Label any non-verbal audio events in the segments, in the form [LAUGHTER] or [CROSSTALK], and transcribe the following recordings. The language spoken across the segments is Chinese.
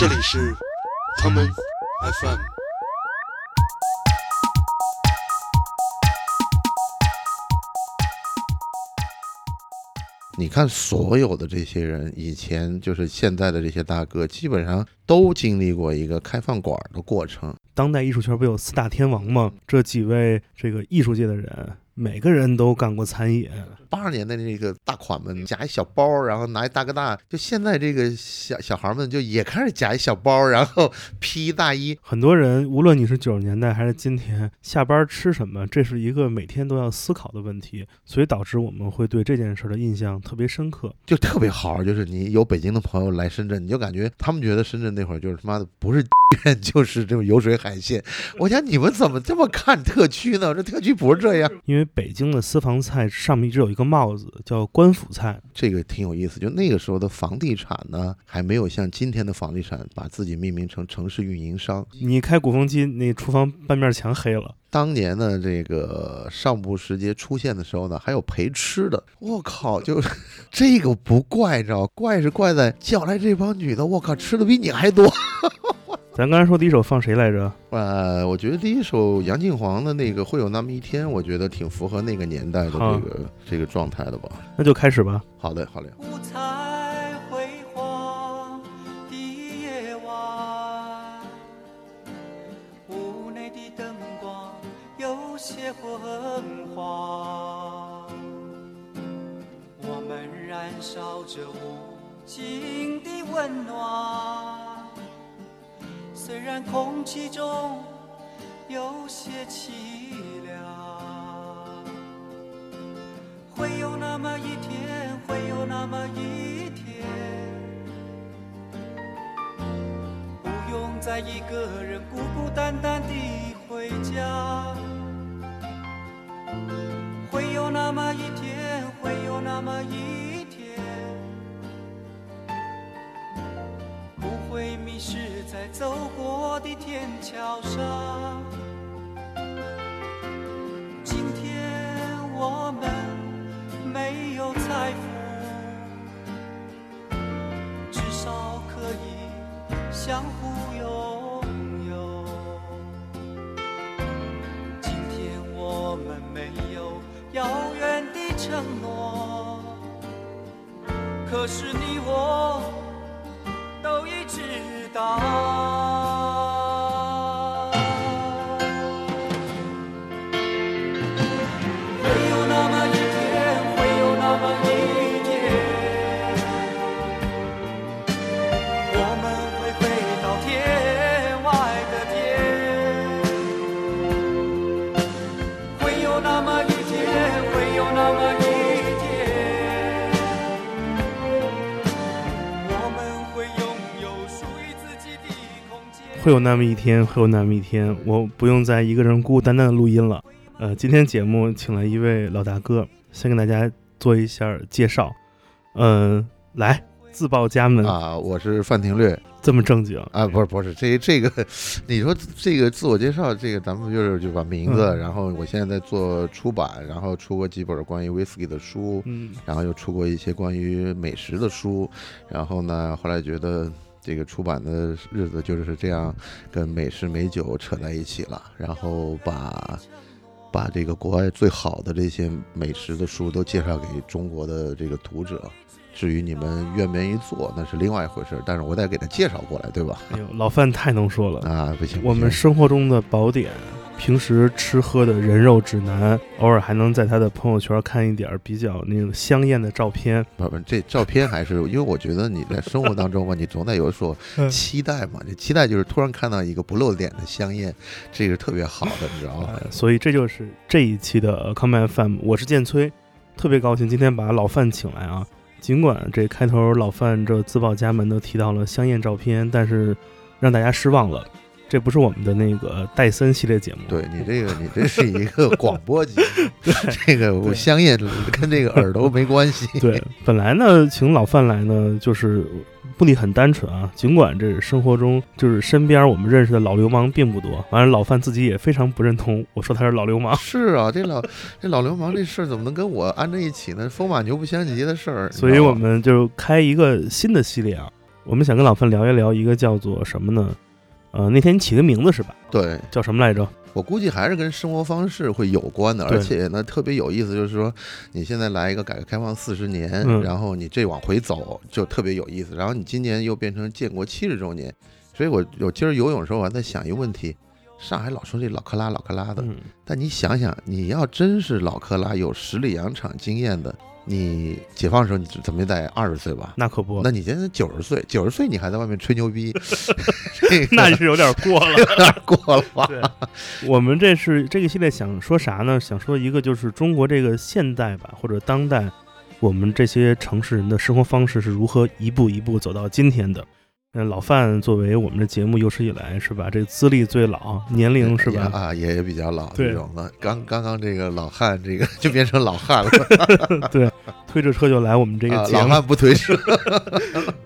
这里是他们 FM。你看，所有的这些人，以前就是现在的这些大哥，基本上都经历过一个开饭馆的过程。当代艺术圈不有四大天王吗？这几位这个艺术界的人。每个人都干过餐饮。八十年代那个大款们夹一小包，然后拿一大哥大。就现在这个小小孩们就也开始夹一小包，然后披大衣。很多人，无论你是九十年代还是今天，下班吃什么，这是一个每天都要思考的问题。所以导致我们会对这件事的印象特别深刻，就特别好。就是你有北京的朋友来深圳，你就感觉他们觉得深圳那会儿就是他妈的不是 [LAUGHS] 就是这种油水海鲜。我想你们怎么这么看特区呢？这特区不是这样，因为。北京的私房菜上面一直有一个帽子，叫官府菜，这个挺有意思。就那个时候的房地产呢，还没有像今天的房地产把自己命名成城市运营商。你开鼓风机，那厨房半面墙黑了。当年的这个上部时节出现的时候呢，还有陪吃的。我靠，就 [LAUGHS] 这个不怪知道，怪是怪在叫来这帮女的，我靠，吃的比你还多。咱刚才说第一首放谁来着？呃，我觉得第一首杨静煌的那个会有那么一天，我觉得挺符合那个年代的这个这个状态的吧。那就开始吧。好的，好嘞。五彩辉煌的夜晚，屋内的灯光有些昏黄，我们燃烧着无尽的温暖。虽然空气中有些凄凉，会有那么一天，会有那么一天，不用再一个人孤孤单单地回家。会有那么一天，会有那么一是在走过的天桥上。今天我们没有财富，至少可以相互拥有。今天我们没有遥远的承诺，可是你我。都已知道。会有那么一天，会有那么一天，我不用再一个人孤孤单单的录音了。呃，今天节目请了一位老大哥，先跟大家做一下介绍。嗯，来自报家门啊，我是范廷略，这么正经啊？不是不是，这这个，[LAUGHS] 你说这个自我介绍，这个咱们就是就把名字，然后我现在在做出版，然后出过几本关于威士忌的书，嗯，然后又出过一些关于美食的书，然后呢，后来觉得。这个出版的日子就是这样，跟美食美酒扯在一起了，然后把把这个国外最好的这些美食的书都介绍给中国的这个读者。至于你们愿不愿意做，那是另外一回事。但是我得给他介绍过来，对吧？哎呦，老范太能说了 [LAUGHS] 啊！不行，我们生活中的宝典。平时吃喝的人肉指南，偶尔还能在他的朋友圈看一点比较那种香艳的照片。不不，这照片还是因为我觉得你在生活当中嘛，你总得有所期待嘛。这期待就是突然看到一个不露脸的香艳，这个特别好的，你知道吗？[LAUGHS] 所以这就是这一期的 Come FM，我是建崔，特别高兴今天把老范请来啊。尽管这开头老范这自报家门都提到了香艳照片，但是让大家失望了。这不是我们的那个戴森系列节目，对你这个，你这是一个 [LAUGHS] 广播节目，这个我香艳跟这个耳朵没关系。[LAUGHS] 对，本来呢，请老范来呢，就是目的很单纯啊。尽管这生活中就是身边我们认识的老流氓并不多，完了老范自己也非常不认同我说他是老流氓。[LAUGHS] 是啊，这老这老流氓这事儿怎么能跟我安在一起呢？风马牛不相及的事儿。所以我们就开一个新的系列啊。我们想跟老范聊一聊一个叫做什么呢？呃，那天你起的名字是吧？对叫什么来着？我估计还是跟生活方式会有关的，而且呢特别有意思，就是说你现在来一个改革开放四十年，嗯然后你这往回走就特别有意思，然后你今年又变成建国七十周年，所以我我今儿游泳的时候我还在想一个问题。上海老说这老克拉老克拉的，嗯，但你想想，你要真是老克拉有十里洋场经验的，你解放的时候你怎么也得二十岁吧？那可不，那你现在九十岁，九十岁你还在外面吹牛逼，这个那是有点过了。[LAUGHS] 有点过了吧？[LAUGHS] 对，我们这是这个系列想说啥呢？想说一个就是中国这个现代吧，或者当代，我们这些城市人的生活方式是如何一步一步走到今天的。呃，老范作为我们的节目有史以来是吧，这个资历最老，年龄是吧？啊，也也比较老对这种的。刚刚刚这个老汉，这个 [LAUGHS] 就变成老汉了。[LAUGHS] 对，推着车就来我们这个啊节目。老汉不推车。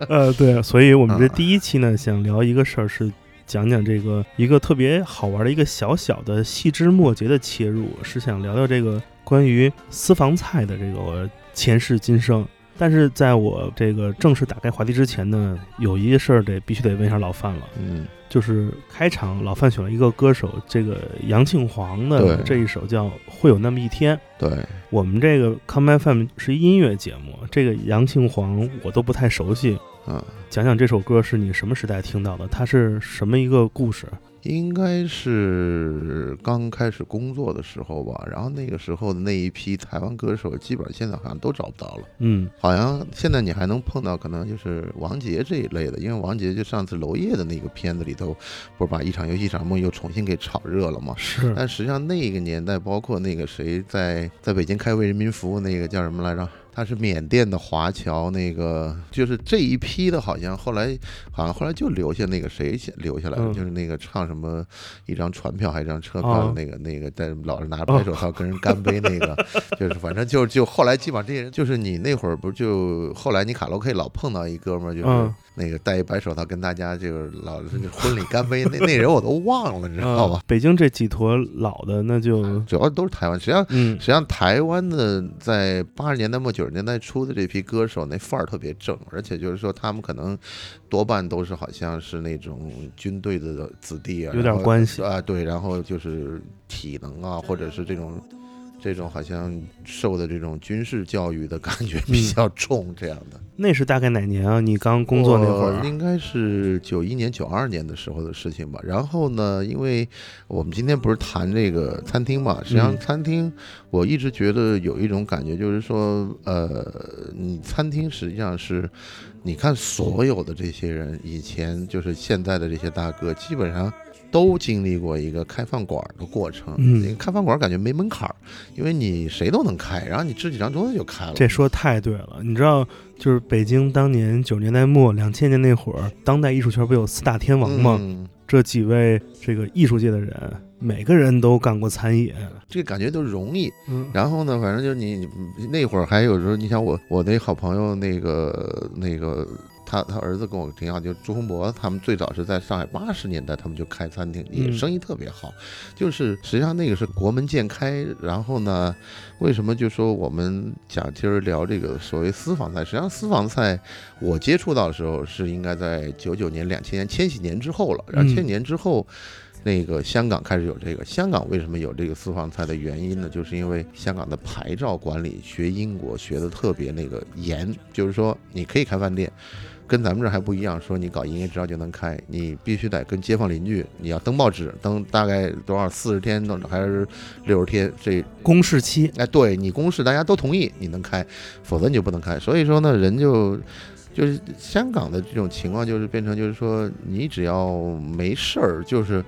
呃，对，所以我们这啊第一期呢，想聊一个事儿，是讲讲这个一个特别好玩的一个小小的细枝末节的切入，是想聊聊这个关于私房菜的这个前世今生。但是在我这个正式打开话题之前呢，有一个事儿得必须得问一下老范了，嗯，就是开场老范选了一个歌手，这个杨庆煌的这一首叫《会有那么一天》。对，我们这个 Come FM 是音乐节目，这个杨庆煌我都不太熟悉，啊，讲讲这首歌是你什么时代听到的？它是什么一个故事？应该是刚开始工作的时候吧。然后那个时候的那一批台湾歌手，基本上现在好像都找不到了。嗯好像现在你还能碰到，可能就是王杰这一类的，因为王杰就上次娄烨的那个片子里头，不是把一场游戏一场梦又重新给炒热了吗？是但实际上那个年代，包括那个谁在在北京开为人民服务那个叫什么来着？他是缅甸的华侨，那个就是这一批的，好像后来好像后来就留下那个谁先留下来了，嗯。就是那个唱什么一张船票还是一张车票那个、那个，在老是拿着白手套跟人干杯那个，[LAUGHS] 就是反正就就后来基本上这些人，就是你那会儿不就后来你卡拉 OK 老碰到一哥们儿，就是嗯。那个戴一白手套跟大家就是老是婚礼干杯，那那人我都忘了，你知道吧？啊？，北京这几坨老的，那就主要都是台湾，实际上嗯。实际上台湾的在八十年代末九十年代初的这批歌手，那范儿特别正，而且就是说他们可能多半都是好像是那种军队的子弟啊，有点关系啊，对，然后就是体能啊，或者是这种。这种好像受的这种军事教育的感觉比较重，这样的。那是大概哪年啊？你刚工作那会儿？我应该是九一年、九二年的时候的事情吧。然后呢，因为我们今天不是谈这个餐厅嘛，实际上嗯餐厅我一直觉得有一种感觉，就是说，呃，你餐厅实际上是，你看所有的这些人，以前就是现在的这些大哥，基本上。都经历过一个开饭馆的过程，嗯那个开饭馆感觉没门槛儿，因为你谁都能开，然后你支几张桌子就开了。这说太对了，你知道，就是北京当年九十年代末、两千年那会儿，当代艺术圈不有四大天王吗？嗯这几位这个艺术界的人，每个人都干过餐饮。这个感觉都容易，嗯然后呢，反正就是你你那会儿还有时候，你想我我那好朋友那个那个他他儿子跟我挺好，就朱洪博他们最早是在上海八十年代他们就开餐厅，也嗯生意特别好。就是实际上那个是国门渐开，然后呢，为什么就说我们讲今儿聊这个所谓私房菜？实际上私房菜我接触到的时候是应该在九九年、两千年、千禧年之后了，然后嗯千禧年之后。那个香港开始有这个，香港为什么有这个私房菜的原因呢？就是因为香港的牌照管理学英国学的特别那个严，就是说你可以开饭店，跟咱们这儿还不一样，说你搞营业执照就能开，你必须得跟街坊邻居，你要登报纸，登大概多少四十天登还是六十天，这公示期，哎对你公示大家都同意你能开，否则你就不能开。所以说呢，人就。就是香港的这种情况，就是变成就是说，你只要没事儿，就是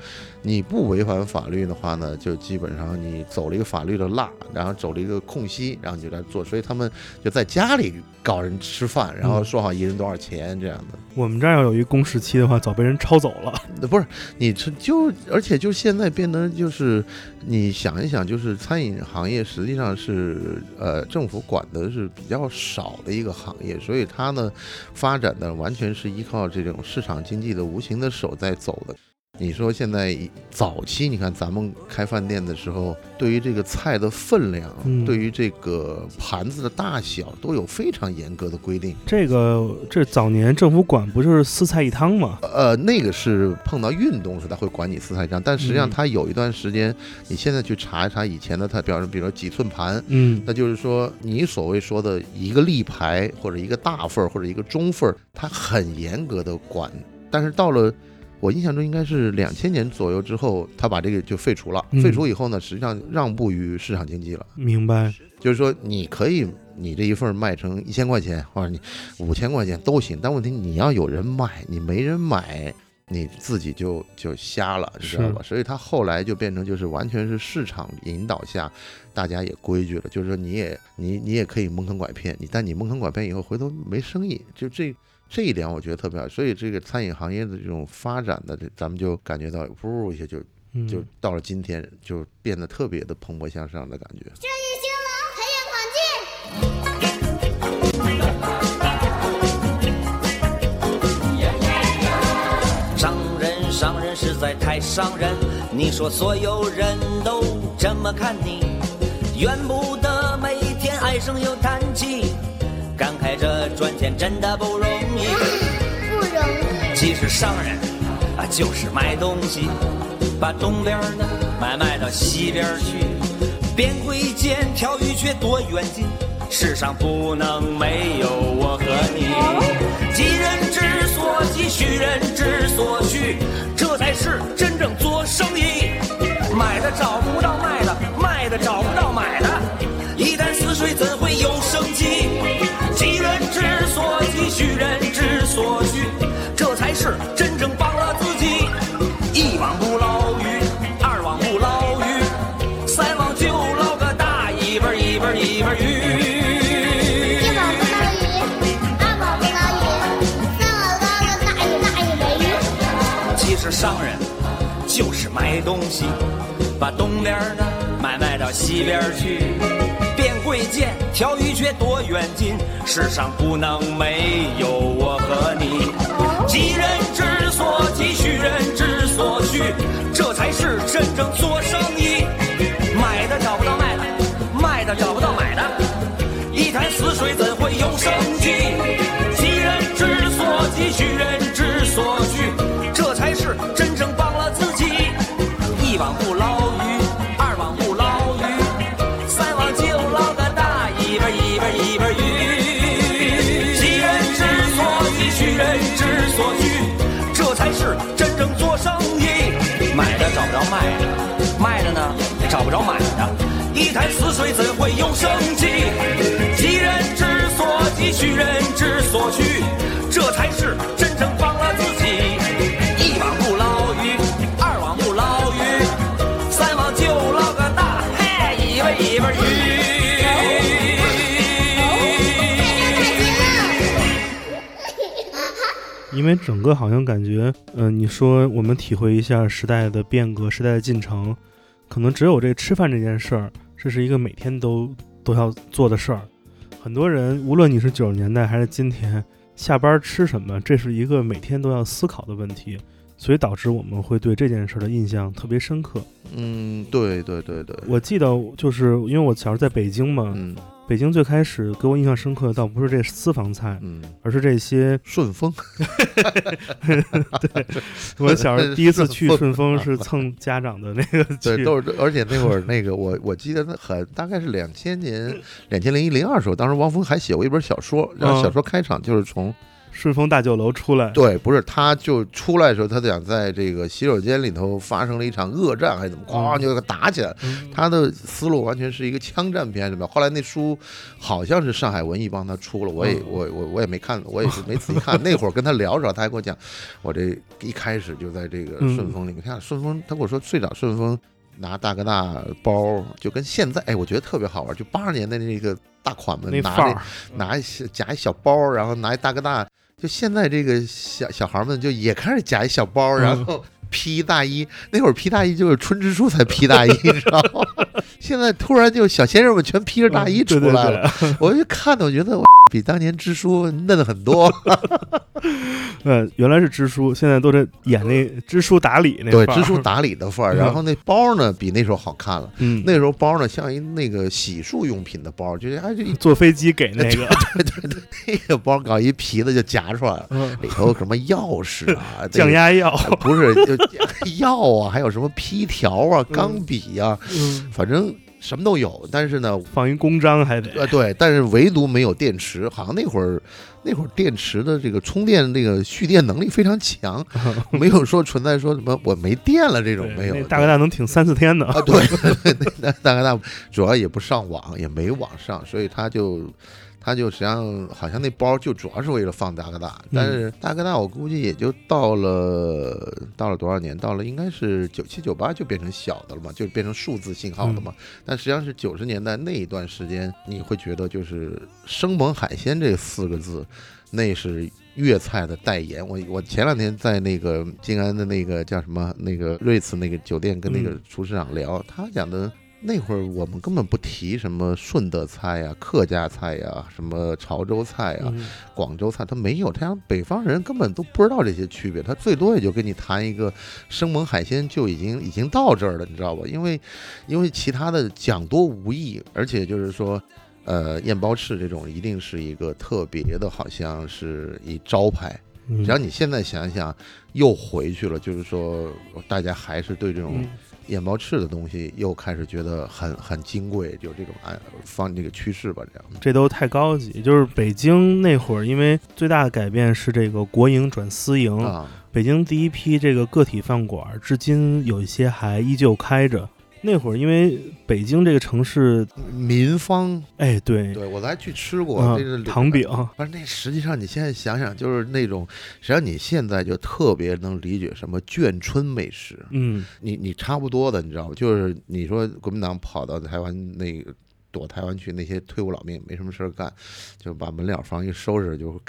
你不违反法律的话呢，就基本上你走了一个法律的罅，然后走了一个空隙，然后你就来做。所以他们就在家里搞人吃饭，然后说好一人多少钱这样的。我们这儿要有一公示期的话，早被人抄走了。呃不是你这就，而且就现在变得就是，你想一想，就是餐饮行业实际上是呃政府管的是比较少的一个行业，所以它呢发展的完全是依靠这种市场经济的无形的手在走的。你说现在早期，你看咱们开饭店的时候，对于这个菜的分量，嗯对于这个盘子的大小，都有非常严格的规定。这个这早年政府管不就是四菜一汤吗？呃，那个是碰到运动时他会管你四菜一汤，但实际上嗯他有一段时间，你现在去查一查以前的他，比方说比如说几寸盘，嗯那就是说你所谓说的一个立牌或者一个大份儿或者一个中份儿，他很严格的管。但是到了我印象中应该是两千年左右之后，他把这个就废除了。嗯废除以后呢，实际上让步于市场经济了。明白。就是说，你可以你这一份儿卖成一千块钱，或者你五千块钱都行，但问题你要有人买，你没人买，你自己就就瞎了，你知道吧？所以他后来就变成就是完全是市场引导下，大家也规矩了，就是说你也你你也可以蒙坑拐骗，你但你蒙坑拐骗以后回头没生意，就这。这一点我觉得特别好，所以这个餐饮行业的这种发展的，这咱们就感觉到噗一下就嗯，就到了今天，就变得特别的蓬勃向上的感觉。正义兴隆，培养广进。商人，商人实在太伤人。你说所有人都这么看你，怨不得每天唉声又叹气，感慨着赚钱真的不容易。不容易。其实商人啊，就是卖东西，把东边的买卖到西边去，变贵贱，挑鱼却多远近。世上不能没有我和你，急人之所急，需人之所需，这才是真正做生意。买的找不到卖的，卖的找不到买的，一潭死水怎会有生机？之所急，需人之所需，这才是真正帮了自己。一网不捞鱼，二网不捞鱼，三网就捞个大一本一本一本鱼。一网不捞鱼，二网不捞鱼，三网捞个大鱼大鱼没鱼。其实商人就是卖东西，把东边的买卖到西边去，变贵贱，挑鱼缺多远近，世上不能没有我和你。急人之所急，需人之所需，这才是真正做生意。买的找不到卖的，卖的找不到买的，一潭死水怎会有生机？急人之所急，需人之所找不着买的，一潭死水怎会有生机？急人之所急，需人之所需，这才是真正帮了自己。一网不捞鱼，二网不捞鱼，三网就捞个大，嘿，一本一本鱼。因为整个好像感觉，嗯、你说我们体会一下时代的变革、时代的进程，可能只有这吃饭这件事儿，这是一个每天都都要做的事儿。很多人，无论你是九十年代还是今天，下班吃什么，这是一个每天都要思考的问题，所以导致我们会对这件事儿的印象特别深刻。嗯，对对对对，我记得就是因为我小时候在北京嘛，嗯北京最开始给我印象深刻的倒不是这私房菜，嗯，而是这些顺丰，[LAUGHS] 对我小时候第一次去顺顺丰是蹭家长的那个 [LAUGHS] 对，去，都是，而且那会儿那个我我记得很大概是两千年、两千零一零二时候，当时汪峰还写过一本小说，然后嗯。小说开场就是从顺丰大酒楼出来，对，不是他就出来的时候，他想在这个洗手间里头发生了一场恶战，还是怎么，哐嗯就打起来。嗯他的思路完全是一个枪战片，什么？后来那书好像是上海文艺帮他出了，我也嗯我我我也没看，我也是没仔细看。[LAUGHS] 那会儿跟他聊着，他还跟我讲，我这一开始就在这个嗯顺丰里面看顺丰，他跟我说最早顺丰拿大哥大包，就跟现在哎，我觉得特别好玩，就八十年代那个大款们拿这那，拿一小夹一小包，然后拿一大哥大。就现在这个小小孩们就也开始夹一小包，嗯然后披大衣，那会儿披大衣就是春之书才披大衣，[LAUGHS] 你知道吗？现在突然就小鲜肉们全披着大衣出嗯对对来了，对我就看的，我觉得我比当年支书嫩很多。[LAUGHS] 呃，原来是支书，现在都是演那支书打理那对，范儿知书，打理的范儿。嗯然后那包呢，比那时候好看了。嗯，那时候包呢，像一那个洗漱用品的包，就是哎，就 [LAUGHS] 坐飞机给那个，那个包搞一皮子就夹出来了，嗯里头有什么钥匙啊，降压药，呃不是就 [LAUGHS] 药啊，还有什么批条啊、钢笔呀、嗯，反正什么都有。但是呢，放一公章还得，呃，对，但是唯独没有电池，好像那会儿那会儿电池的这个充电那个蓄电能力非常强，[LAUGHS] 没有说存在说什么我没电了这种没有。大哥大能挺三四天的，啊，对，那大哥大主要也不上网，也没网上，所以他就他就实际上好像那包就主要是为了放大哥大，但是大哥大我估计也就到了到了多少年，到了应该是九七九八就变成小的了嘛，就变成数字信号了嘛。但实际上是九十年代那一段时间，你会觉得就是生猛海鲜这四个字，那是。粤菜的代言，我我前两天在那个静安的那个叫什么那个瑞慈那个酒店跟那个嗯厨师长聊，他讲的那会儿我们根本不提什么顺德菜呀、客家菜呀、什么潮州菜呀、嗯广州菜，他没有。他讲北方人根本都不知道这些区别，他最多也就跟你谈一个生猛海鲜就已经已经到这儿了，你知道吧？因为因为其他的讲多无益，而且就是说。呃，燕包翅这种一定是一个特别的，好像是一招牌。嗯只要你现在想想，又回去了，就是说大家还是对这种嗯燕包翅的东西又开始觉得很很金贵，有这种哎放这个趋势吧，这样。这都太高级。就是北京那会儿，因为最大的改变是这个国营转私营，啊，北京第一批这个个体饭馆，至今有一些还依旧开着。那会儿，因为北京这个城市，民方，哎，对，对我还去吃过，啊这是糖饼，不是那实际上你现在想想，就是那种，实际上你现在就特别能理解什么眷村美食，嗯，你你差不多的，你知道吗？就是你说国民党跑到台湾那个躲台湾去，那些退伍老兵没什么事儿干，就把门脸房一收拾，就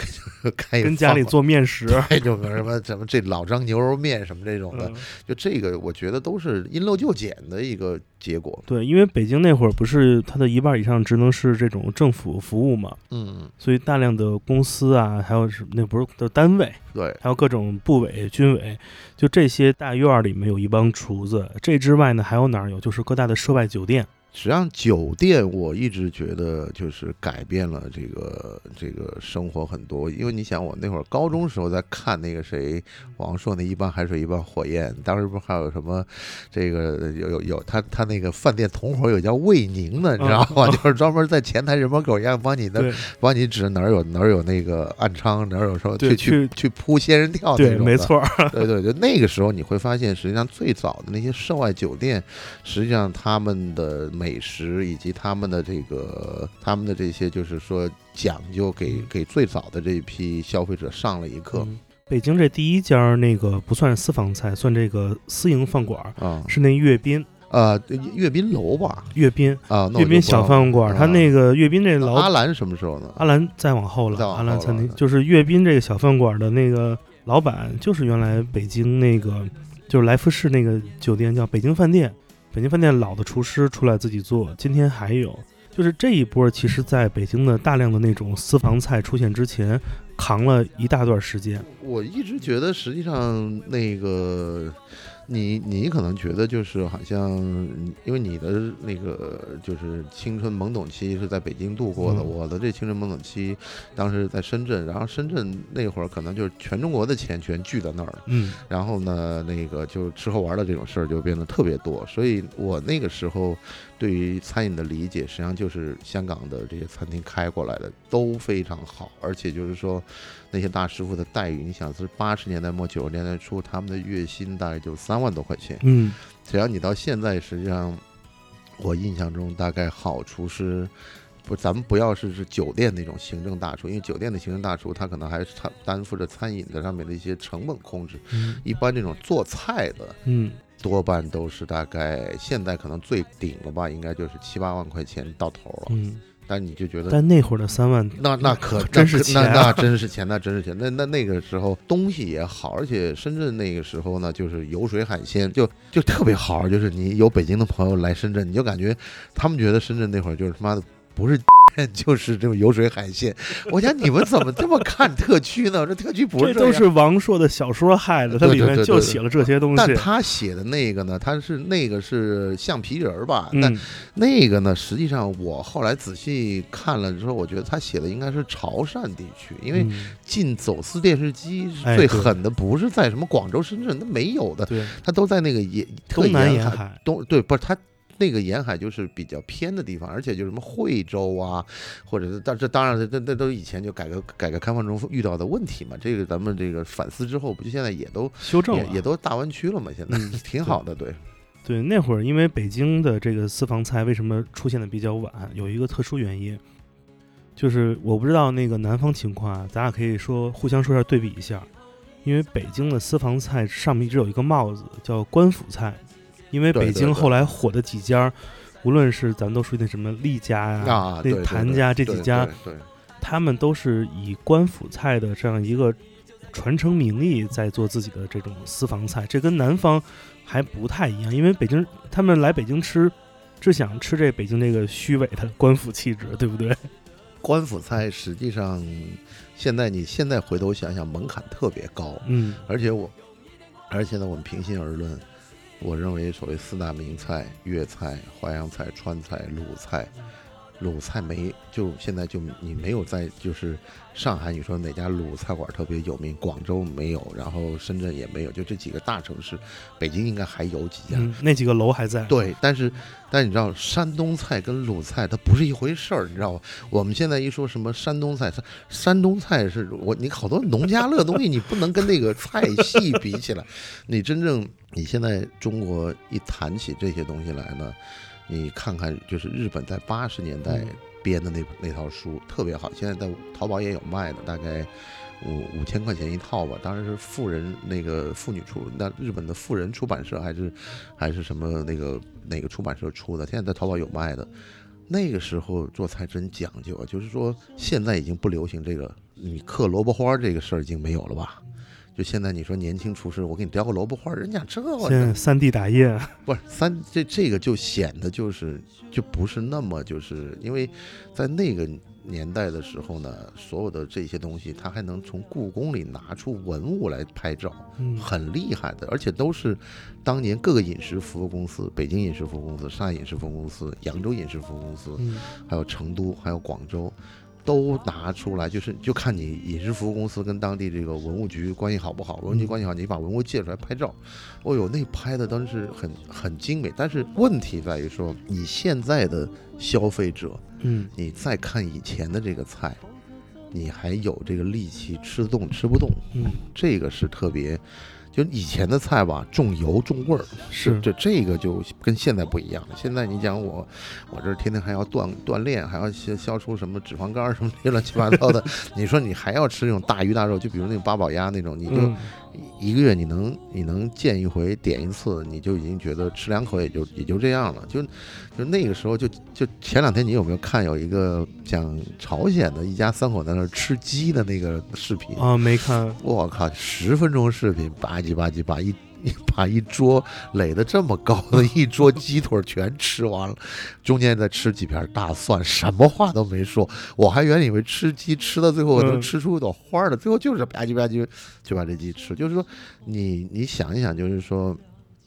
开 [LAUGHS] 跟家里做面食，[LAUGHS] 就什么什么这老张牛肉面什么这种的，嗯就这个我觉得都是因陋就简的一个结果。对，因为北京那会儿不是它的一半以上职能是这种政府服务嘛，嗯，所以大量的公司啊，还有什么那不是的单位，对，还有各种部委、军委，就这些大院儿里面有一帮厨子。这之外呢，还有哪儿有？就是各大的涉外酒店。实际上，酒店我一直觉得就是改变了这个这个生活很多，因为你想，我那会儿高中时候在看那个谁王朔那一半海水一半火焰，当时不是还有什么这个有有有他他那个饭店同伙有叫魏宁的，你知道吗？就是专门在前台人模狗样帮你的帮你指哪儿有哪儿有那个暗娼，哪儿有什么去去去扑仙人跳那对，种，没。错。对对，就那个时候你会发现，实际上最早的那些涉外酒店，实际上他们的美食以及他们的这个他们的这些，就是说讲究给给最早的这一批消费者上了一课。嗯。北京这第一家那个不算私房菜，算这个私营饭馆儿，啊。是那阅兵。呃阅兵楼吧。阅兵，啊，阅兵小饭馆他那个阅兵这那老阿兰什么时候呢？阿兰再往后了，阿兰餐厅就是阅兵这个小饭馆的那个老板，就是原来北京那个就是来福士那个酒店叫北京饭店，北京饭店老的厨师出来自己做，今天还有。就是这一波，其实在北京的大量的那种私房菜出现之前，扛了一大段时间。我一直觉得，实际上那个你你可能觉得就是好像，因为你的那个就是青春懵懂期是在北京度过的，嗯。我的这青春懵懂期当时在深圳，然后深圳那会儿可能就是全中国的钱全聚在那儿了，嗯。然后呢，那个就吃喝玩乐这种事儿就变得特别多，所以我那个时候对于餐饮的理解，实际上就是香港的这些餐厅开过来的都非常好，而且就是说那些大师傅的待遇，你想是八十年代末九十年代初，他们的月薪大概就三万多块钱，嗯。只要你到现在，实际上我印象中大概好厨师。不，咱们不要是是酒店那种行政大厨，因为酒店的行政大厨他可能还是他担负着餐饮的上面的一些成本控制，嗯。一般这种做菜的嗯多半都是大概现在可能最顶了吧，应该就是七八万块钱到头了。嗯，但你就觉得但那会儿的三万，那那可真是钱啊那那真是钱，那真是钱。那那那个时候东西也好，而且深圳那个时候呢，就是油水海鲜就就特别好。就是你有北京的朋友来深圳，你就感觉他们觉得深圳那会儿就是他妈的不是。[LAUGHS] 就是这种油水海鲜，我想你们怎么这么看特区呢？这特区不是样这都是王朔的小说害的，它里面就写了这些东西。但他写的那个呢，他是那个是橡皮人儿吧？那、嗯，那个呢，实际上我后来仔细看了之后，我觉得他写的应该是潮汕地区，因为嗯进走私电视机最狠的，不是在什么广州、深圳，那没有的，他都在那个沿特东南沿海，东对，不是他。那个沿海就是比较偏的地方，而且就什么惠州啊，或者是但这当然这这这都是以前就改革改革开放中遇到的问题嘛。这个咱们这个反思之后，不就现在也都修正了也也都大湾区了嘛？现在、嗯挺好的，对。对，那会儿因为北京的这个私房菜为什么出现的比较晚，有一个特殊原因，就是我不知道那个南方情况啊，咱俩可以说互相说一下对比一下。因为北京的私房菜上面一直有一个帽子叫官府菜，因为北京后来火的几家，无论是咱们都说那什么厉家呀、啊，那谭家这几家，，他们都是以官府菜的这样一个传承名义在做自己的这种私房菜，这跟南方还不太一样，因为北京他们来北京吃，只想吃这北京这个虚伪的官府气质，对不对？[LAUGHS] 官府菜实际上，现在你现在回头想想，门槛特别高，嗯。而且我，而且呢，我们平心而论，我认为所谓四大名菜：粤菜、淮扬菜、川菜、鲁菜。鲁菜没就现在就你没有在就是上海，你说哪家鲁菜馆特别有名？广州没有，然后深圳也没有，就这几个大城市，北京应该还有几家。嗯，那几个楼还在。对，但是但是你知道，山东菜跟鲁菜它不是一回事儿，你知道吗？我们现在一说什么山东菜，山山东菜是我你好多农家乐东西，你不能跟那个菜系比起来。[LAUGHS] 你真正你现在中国一谈起这些东西来呢，你看看就是日本在八十年代嗯编的那那套书特别好，现在在淘宝也有卖的，大概。五五千块钱一套吧，当然是富人那个妇女出，那日本的富人出版社还是还是什么那个哪个出版社出的，现在在淘宝有卖的。那个时候做菜真讲究啊，就是说现在已经不流行这个，你刻萝卜花这个事儿已经没有了吧？就现在你说年轻厨师，我给你雕个萝卜花，人家这现在三 D 打印，[LAUGHS] 不是三这这个就显得就是就不是那么就是因为在那个年代的时候呢，所有的这些东西，他还能从故宫里拿出文物来拍照，嗯，很厉害的，而且都是当年各个饮食服务公司，北京饮食服务公司、上海饮食服务公司、扬州饮食服务公司，嗯还有成都，还有广州。都拿出来，就是就看你饮食服务公司跟当地这个文物局关系好不好。文物局关系好，你把文物借出来拍照，哦呦，那拍的当时很很精美。但是问题在于说，你现在的消费者，嗯你再看以前的这个菜，你还有这个力气吃得动吃不动，嗯，这个是特别。就以前的菜吧，重油重味儿，是这这个就跟现在不一样了。现在你讲我，我这天天还要锻锻炼，还要消消除什么脂肪肝儿什么这些乱七八糟的。[LAUGHS] 你说你还要吃那种大鱼大肉，就比如那种八宝鸭那种，你就嗯一个月你能你能见一回点一次，你就已经觉得吃两口也就也就这样了。就就那个时候就就前两天你有没有看有一个讲朝鲜的一家三口在那吃鸡的那个视频？啊，没看，我靠，十分钟视频，吧唧吧唧把一一 [LAUGHS] 把一桌垒得这么高的一桌 [LAUGHS] 鸡腿全吃完了，中间再吃几片大蒜，什么话都没说。我还原以为吃鸡吃到最后能嗯吃出一朵花的，最后就是吧唧吧唧就把这鸡吃。就是说，你你想一想，就是说。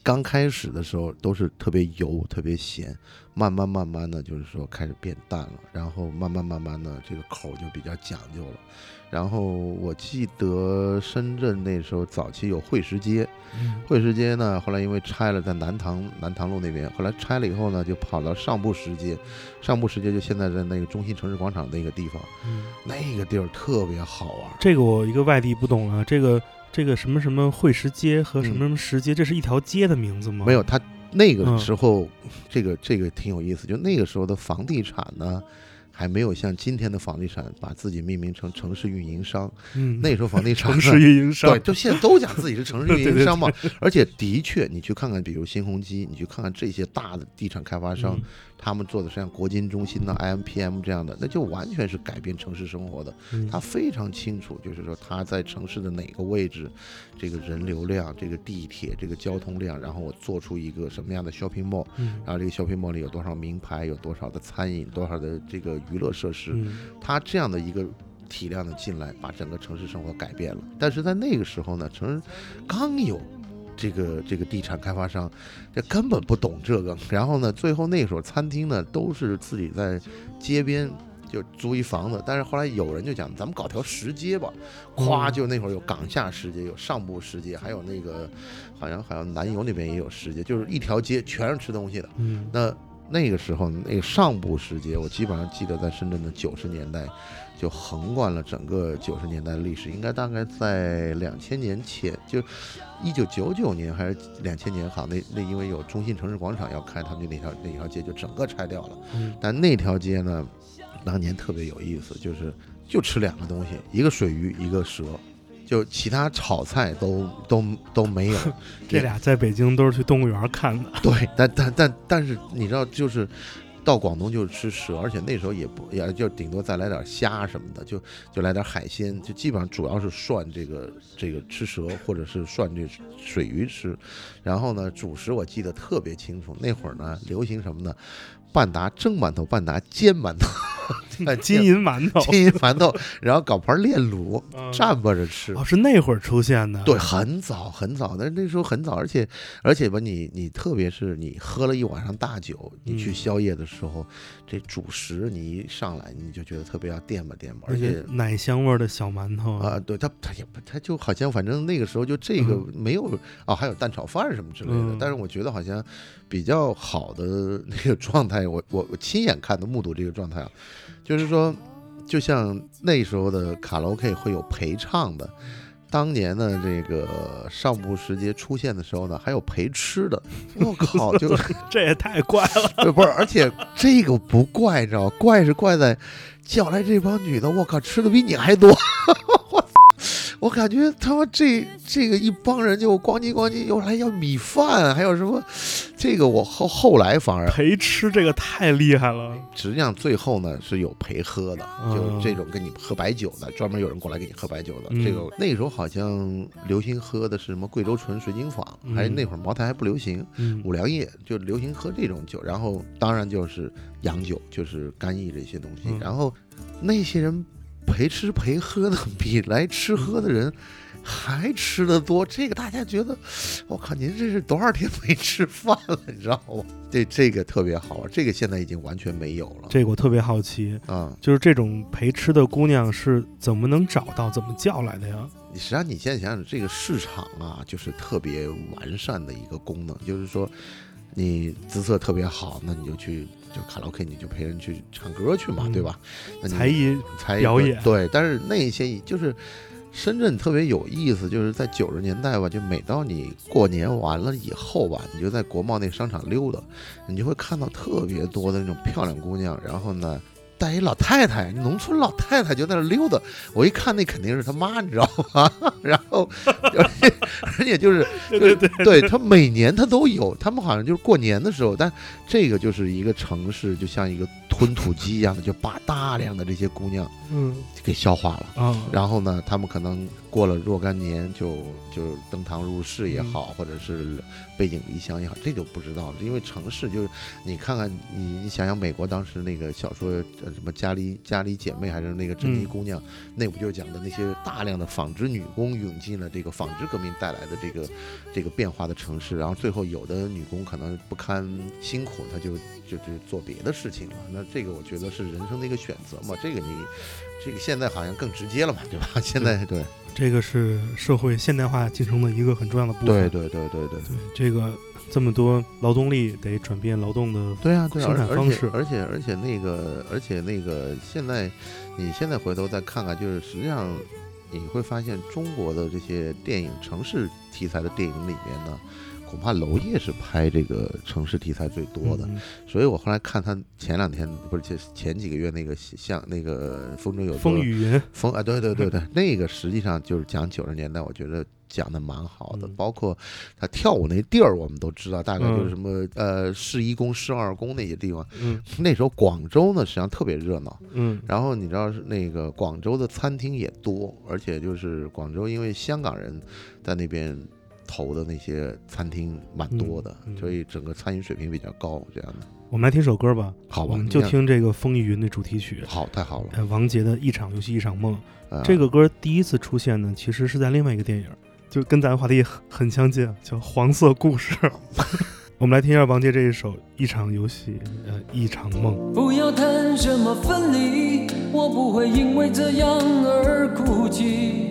刚开始的时候都是特别油、特别咸，慢慢慢慢的就是说开始变淡了，然后慢慢慢慢的这个口就比较讲究了。然后我记得深圳那时候早期有汇石街，嗯汇石街呢，后来因为拆了，在南塘南塘路那边，后来拆了以后呢，就跑到上步石街，上步石街就现在在那个中心城市广场那个地方，嗯，那个地儿特别好玩。这个我一个外地不懂啊，这个这个什么什么汇石街和什么什么石街，这是一条街的名字吗？没有，它那个嗯时候，这个这个挺有意思，就那个时候的房地产呢，还没有像今天的房地产把自己命名成城市运营商。嗯，那时候房地产城市运营商对，，就现在都讲自己是城市运营商嘛。[LAUGHS] 而且的确，你去看看，比如新鸿基，你去看看这些大的地产开发商，嗯他们做的像国金中心呐、IMPM 这样的，那就完全是改变城市生活的。嗯他非常清楚，就是说他在城市的哪个位置，这个人流量、这个地铁、这个交通量，然后我做出一个什么样的 shopping mall，嗯然后这个 shopping mall 里有多少名牌，有多少的餐饮，多少的这个娱乐设施，嗯他这样的一个体量的进来，把整个城市生活改变了。但是在那个时候呢，城市刚有这个这个地产开发商，这根本不懂这个。然后呢，最后那时候餐厅呢都是自己在街边。就租一房子，但是后来有人就讲，咱们搞条石街吧，咵，嗯就那会儿有岗下石街，有上部石街，还有那个好像好像南油那边也有石街，就是一条街全是吃东西的。嗯那那个时候，那个上部石街，我基本上记得在深圳的九十年代，就横贯了整个九十年代的历史，应该大概在两千年前，就一九九九年还是两千年，好，那那因为有中心城市广场要开，他们就那条那条街就整个拆掉了。嗯但那条街呢，当年特别有意思，就是就吃两个东西，一个水鱼，一个蛇。就其他炒菜都都都没有，[LAUGHS] 这俩在北京都是去动物园看的，对，但但但但是你知道，就是到广东就是吃蛇，而且那时候也不也就顶多再来点虾什么的，就就来点海鲜，就基本上主要是涮这个这个吃蛇，或者是涮这水鱼吃。然后呢，主食我记得特别清楚，那会儿呢流行什么呢？半打蒸馒头，半打煎馒头，[LAUGHS] 金银馒头，[LAUGHS] 金银馒头，然后搞盘炼卤，嗯蘸巴着吃。哦，是那会儿出现的，对，很早很早，但是那时候很早，而且而且吧，你你特别是你喝了一晚上大酒，你去嗯宵夜的时候，这主食你一上来，你就觉得特别要垫吧垫吧，而而且且。奶香味的小馒头啊，，对它它也不，他就好像，反正那个时候就这个嗯没有啊，还有蛋炒饭什么之类的。嗯但是我觉得好像比较好的那个状态，我我我亲眼看的目睹这个状态啊，就是说，就像那时候的卡拉 OK 会有陪唱的，当年呢这个上部时节出现的时候呢，还有陪吃的，我靠，就 [LAUGHS] 这也太怪了，对，不是，而且这个不怪，你知道吗？怪是怪在叫来这帮女的，我靠，吃的比你还多。我感觉他妈这这个一帮人就咣叽咣叽又来要米饭，还有什么？这个我后后来反而陪吃这个太厉害了，实际上最后呢是有陪喝的，就嗯这种跟你喝白酒的，专门有人过来给你喝白酒的。嗯这个那时候好像流行喝的是什么贵州纯水晶坊，还嗯那会儿茅台还不流行。嗯五粮液就流行喝这种酒，然后当然就是洋酒，就是干邑这些东西。嗯然后那些人陪吃陪喝的比来吃喝的人还吃的多，这个大家觉得，我靠，您这是多少天没吃饭了，你知道吗？对这个特别好玩，这个现在已经完全没有了。这个我特别好奇，啊、就是这种陪吃的姑娘是怎么能找到、怎么叫来的呀？你实际上你现在想想，这个市场啊，就是特别完善的一个功能，就是说，你姿色特别好，那你就去就卡拉 OK，你就陪人去唱歌去嘛，嗯对吧？那你才艺才艺表演对，但是那些就是深圳特别有意思，就是在九十年代吧，就每到你过年完了以后吧，你就在国贸那商场溜达，你就会看到特别多的那种漂亮姑娘，然后呢。带一老太太，农村老太太就在那溜达，我一看那肯定是他妈，你知道吗？[LAUGHS] 然后，而 [LAUGHS] 且而且就是对对他每年他都有，他们好像就是过年的时候，但这个就是一个城市，就像一个吞吐机一样的，就把大量的这些姑娘嗯给消化了。啊，然后呢，他们可能过了若干年就就登堂入室也嗯好，或者是背井离乡也好，这就不知道了。因为城市就是你看看你你想想美国当时那个小说呃什么家里家里姐妹还是那个珍妮嗯姑娘，那不就讲的那些大量的纺织女工涌进了这个纺织革命带来的这个这个变化的城市，然后最后有的女工可能不堪辛苦，她就就就做别的事情了。那这个我觉得是人生的一个选择嘛，这个你。这个现在好像更直接了嘛，对吧？现在对这个是社会现代化进程的一个很重要的部分。对对对对对对，这个这么多劳动力得转变劳动的，对啊对啊，生产而方式而且而且而且那个而且那个现在，你现在回头再看看，就是实际上你会发现中国的这些电影城市题材的电影里面呢，恐怕娄烨是拍这个城市题材最多的，嗯所以我后来看他前两天不是前前几个月那个像那个风中有风雨云，风啊，对对对对，那个实际上就是讲九十年代，我觉得讲的蛮好的，嗯。包括他跳舞那地儿，我们都知道，大概就是嗯什么、呃市一宫、市二宫那些地方。嗯。那时候广州呢，实际上特别热闹。嗯。然后你知道是那个广州的餐厅也多，而且就是广州因为香港人在那边投的那些餐厅蛮多的，嗯嗯所以整个餐饮水平比较高。这样的，我们来听首歌吧，好吧，我们就听这个《风雨云》的主题曲。好，太好了。呃，王杰的一场游戏一场梦，呃这个歌第一次出现呢，其实是在另外一个电影，就跟咱话题很很相近，叫《黄色故事》。[LAUGHS] 我们来听一下王杰这一首《一场游戏，呃，一场梦》。不要谈什么分离，我不会因为这样而哭泣。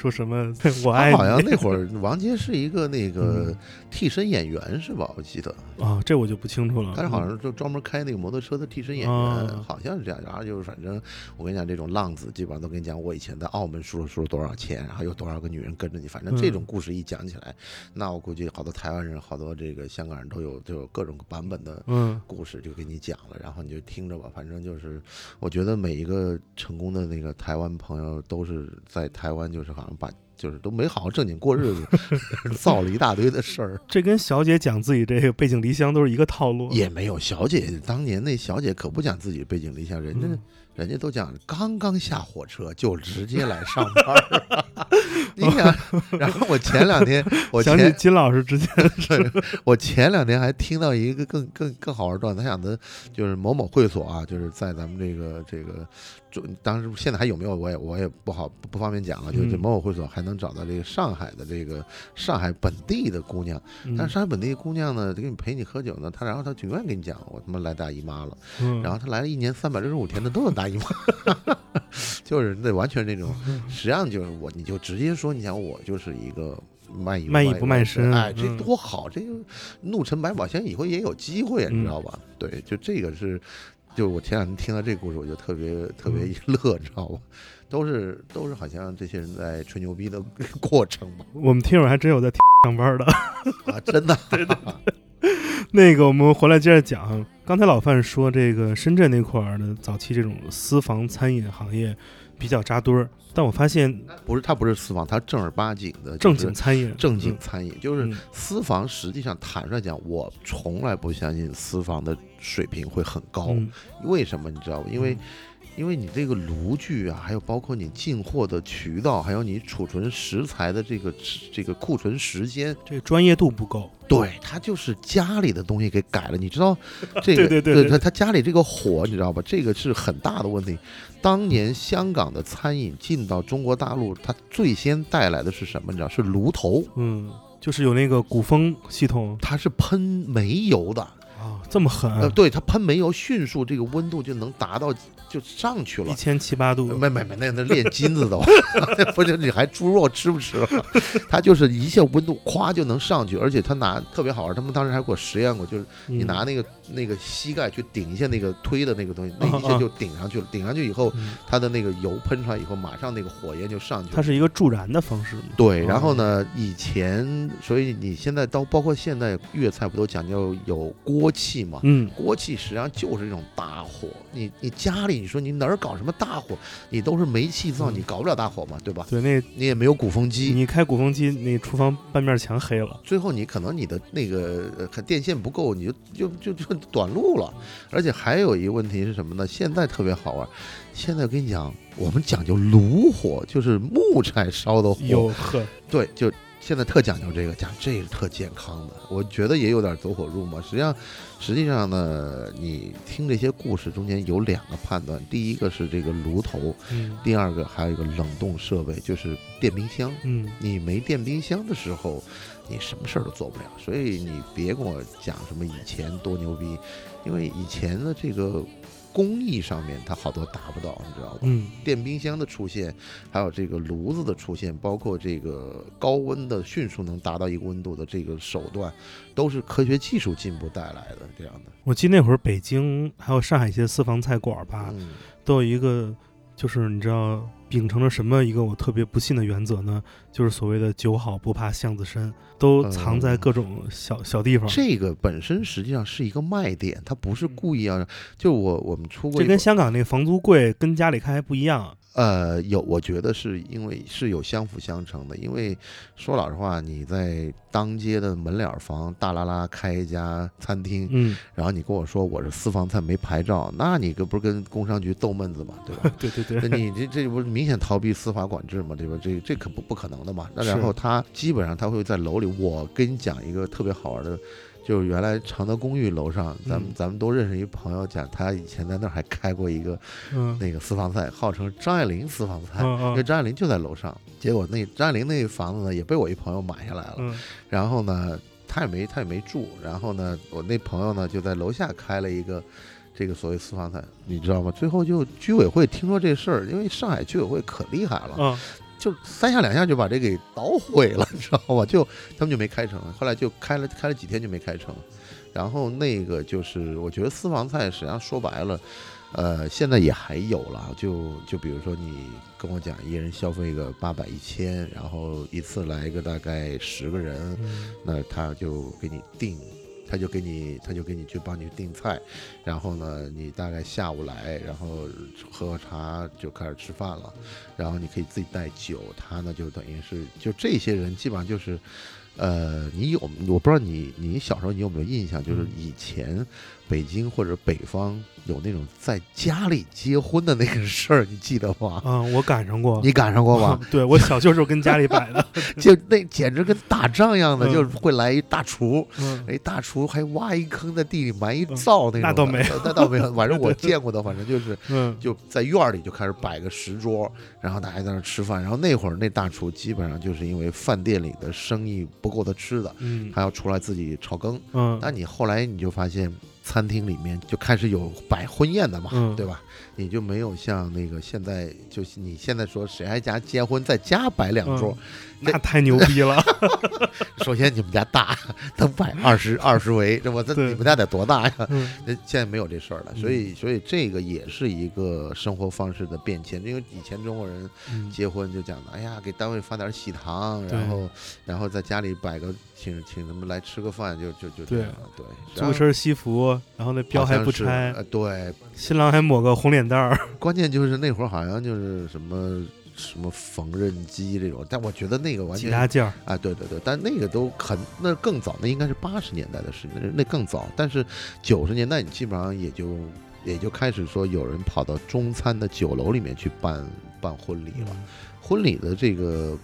说什么 [LAUGHS] 我爱你？他好像那会儿王杰是一个那个替身演员是吧？我记得啊，这我就不清楚了。但是好像就专门开那个摩托车的替身演员，啊好像是这样。然后就是反正我跟你讲，这种浪子基本上都跟你讲，我以前在澳门输了输了多少钱，然后有多少个女人跟着你。反正这种故事一讲起来，那我估计好多台湾人、好多这个香港人都有就有各种版本的嗯故事就给你讲了，然后你就听着吧。反正就是，我觉得每一个成功的那个台湾朋友都是在台湾，就是好像把就是都没好好正经过日子，[LAUGHS] 造了一大堆的事儿。这跟小姐讲自己这个背井离乡都是一个套路。也没有小姐，当年那小姐可不讲自己背井离乡，人家、嗯人家都讲刚刚下火车就直接来上班儿。[LAUGHS] 你想，[LAUGHS] 然后我前两天，我想起前金老师之前我前两天还听到一个更更更好玩的段子，他讲的就是某某会所啊，就是在咱们这个这个中，当时现在还有没有我也我也不好不不方便讲了，就是这嗯。某某会所还能找到这个上海的这个上海本地的姑娘，嗯。但是上海本地的姑娘呢，给你陪你喝酒呢，她然后她永远跟你讲，我他妈来大姨妈了，嗯。然后她来了一年三百六十五天的都有大姨妈，[LAUGHS] 就是那完全那种，实际上就是我你就直接说，你想我就是一个。卖艺卖艺不卖身哎，这嗯多好！这个怒沉百宝箱以后也有机会，你知嗯。道吧？对，就这个是，就我前两天听到这个故事，我就特别特嗯别一乐，你知道吧？都是都是好像这些人在吹牛逼的 [LAUGHS] 过程吧？我们听友还真有在上班的。啊，真的，[LAUGHS] 那个，我们回来接着讲。刚才老范说，这个深圳那块儿的早期这种私房餐饮行业比较扎堆儿，但我发现不是他不是私房，他正儿八经的正就是经餐饮，正经餐饮，就是嗯私房。实际上坦率讲，我从来不相信私房的水平会很高。嗯，为什么你知道吗？因为嗯因为你这个炉具啊，还有包括你进货的渠道，还有你储存食材的这个这个库存时间，这个专业度不够。对，他就是家里的东西给改了。你知道 [LAUGHS] 这个对对对对他他家里这个火，你知道吧？这个是很大的问题。当年香港的餐饮进到中国大陆，它最先带来的是什么？你知道是炉头，嗯，就是有那个鼓风系统它是喷煤油的。啊，这么狠，呃，对，它喷煤油，迅速这个温度就能达到就上去了一。千七八度，没没没，那那炼金子的，[LAUGHS] 不是你还猪肉吃不吃了？[LAUGHS] 它就是一下温度咵就能上去，而且它拿特别好玩，他们当时还给我实验过，就是你嗯拿那个那个膝盖去顶一下那个推的那个东西，那一下就顶上去了。顶上去以后，嗯它的那个油喷出来以后，马上那个火焰就上去了。它是一个助燃的方式嘛。对，然后哦？呢，以前所以你现在到包括现在粤菜不都讲究有锅气嘛？嗯，锅气实际上就是这种大火，你你家里你说你哪儿搞什么大火？你都是煤气灶，嗯你搞不了大火嘛，对吧？对，那你也没有鼓风机，你开鼓风机，那厨房半面墙黑了。最后你可能你的那个呃电线不够，你就就就就短路了。而且还有一个问题是什么呢？现在特别好玩，现在我跟你讲，我们讲究炉火，就是木柴烧的火，哟呵，对，就现在特讲究这个，讲这个特健康的，我觉得也有点走火入魔。实际上，实际上呢，你听这些故事中间有两个判断，第一个是这个炉头，嗯第二个还有一个冷冻设备，就是电冰箱。嗯，你没电冰箱的时候，你什么事儿都做不了。所以你别跟我讲什么以前多牛逼，因为以前的这个工艺上面它好多达不到，你知道吧？嗯，电冰箱的出现，还有这个炉子的出现，包括这个高温的迅速能达到一个温度的这个手段，都是科学技术进步带来的这样的。我记得那会儿北京还有上海一些私房菜馆吧，嗯，都有一个，就是你知道秉承着什么一个我特别不信的原则呢？就是所谓的酒好不怕巷子深，都藏在各种小、小地方。这个本身实际上是一个卖点，它不是故意要让。就我我们出过这跟香港那个房租贵，跟家里开还不一样。呃，有，我觉得是因为是有相辅相成的。因为说老实话，你在当街的门脸房大拉拉开一家餐厅，嗯，然后你跟我说我是私房菜没牌照，那你这不是跟工商局斗闷子嘛，对吧？[LAUGHS] 对对对，那你这这不是明显逃避司法管制嘛，对吧？这这可不不可能的嘛。那然后他基本上他会在楼里，我跟你讲一个特别好玩的。就是原来常德公寓楼上，咱们、嗯咱们都认识一朋友，讲他以前在那儿还开过一个嗯那个私房菜，号称张爱玲私房菜，嗯因为嗯张爱玲就在楼上。结果那张爱玲那房子呢，也被我一朋友买下来了。嗯然后呢，他也没他也没住。然后呢，我那朋友呢就在楼下开了一个这个所谓私房菜，你知道吗？最后就居委会听说这事儿，因为上海居委会可厉害了，啊，就三下两下就把这给捣毁了，[LAUGHS] 你知道吧？就他们就没开成，后来就开了开了几天就没开成。然后那个就是，我觉得私房菜实际上说白了，呃，现在也还有了。就就比如说你跟我讲，一人消费个八百一千，然后一次来个大概十个人，嗯那他就给你订，他就给你他就给你去帮你订菜，然后呢，你大概下午来，然后喝喝茶就开始吃饭了，然后你可以自己带酒，他呢就等于是就这些人基本上就是。呃，你有我不知道你你小时候你有没有印象，就是以前北京或者北方有那种在家里结婚的那个事儿，你记得吗？嗯，我赶上过。你赶上过吗？[LAUGHS] 对我小舅时候跟家里摆的，[LAUGHS] 就那简直跟打仗一样的，嗯就是会来一大厨，嗯哎，大厨还挖一坑在地里埋一灶那种的、那倒没有那倒没有，[LAUGHS] 反正我见过的，反正就是嗯就在院里就开始摆个石桌，然后大家在那吃饭。然后那会儿那大厨基本上就是因为饭店里的生意不够他吃的，嗯他要出来自己炒羹。嗯那你后来你就发现，餐厅里面就开始有摆婚宴的嘛，嗯对吧？你就没有像那个现在，就是你现在说谁还家结婚在家摆两桌，那太牛逼了。[LAUGHS] [LAUGHS] 首先你们家大，能摆二十二十围，这我这你们家得多大呀？嗯那现在没有这事儿了，所以所以这个也是一个生活方式的变迁。因为以前中国人嗯结婚就讲的，哎呀，给单位发点喜糖，然后然后在家里摆个请请他们来吃个饭，就就就这对样了。对，租个身西服，然后那标还不拆，呃，对，新郎还抹个红脸蛋儿。[LAUGHS] 关键就是那会儿好像就是什么什么缝纫机这种，但我觉得那个完全几大件儿，啊，对对对，但那个都很那更早，那应该是八十年代的事情，那那更早。但是九十年代，你基本上也就也就开始说有人跑到中餐的酒楼里面去办办婚礼了。婚礼的这个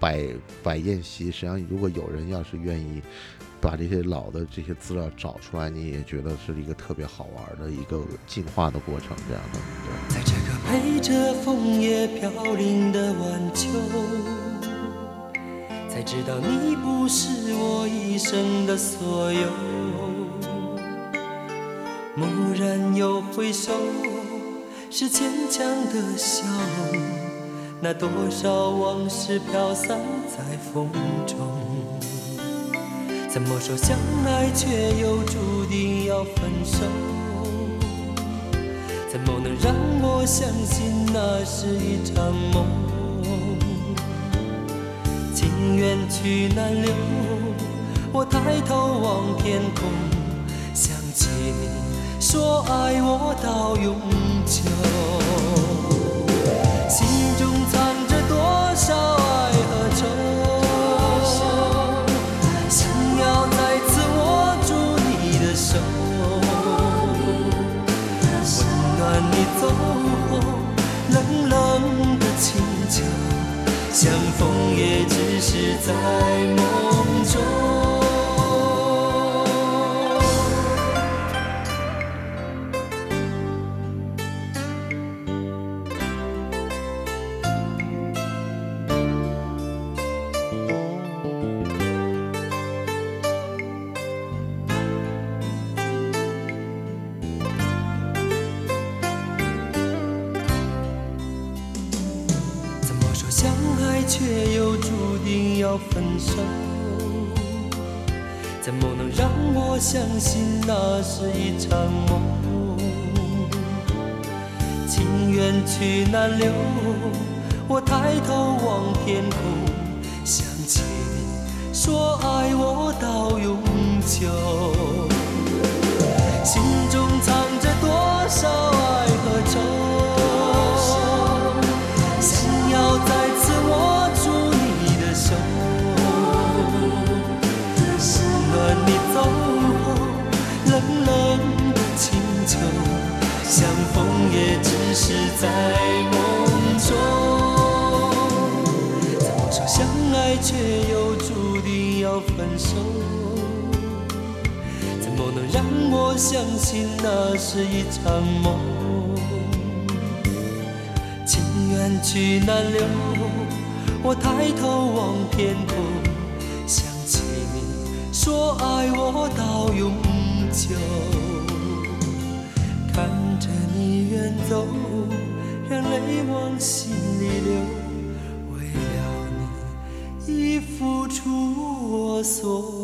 摆摆宴席，实际上如果有人要是愿意把这些老的这些资料找出来，你也觉得是一个特别好玩的一个进化的过程，这样的。对。在这个陪着枫叶飘零的晚秋，才知道你不是我一生的所有。蓦然又回首，是坚强的笑容。那多少往事飘散在风中，怎么说相爱却又注定要分手？怎么能让我相信那是一场梦？情缘去难留，我抬头望天空，想起你说爱我到永久，风也只是在梦中。是一场梦？情缘去难留，我抬头望天空，信那是一场梦？情缘去难留，我抬头望天空，想起你说爱我到永久。看着你远走，让泪往心里流，为了你已付出我所有。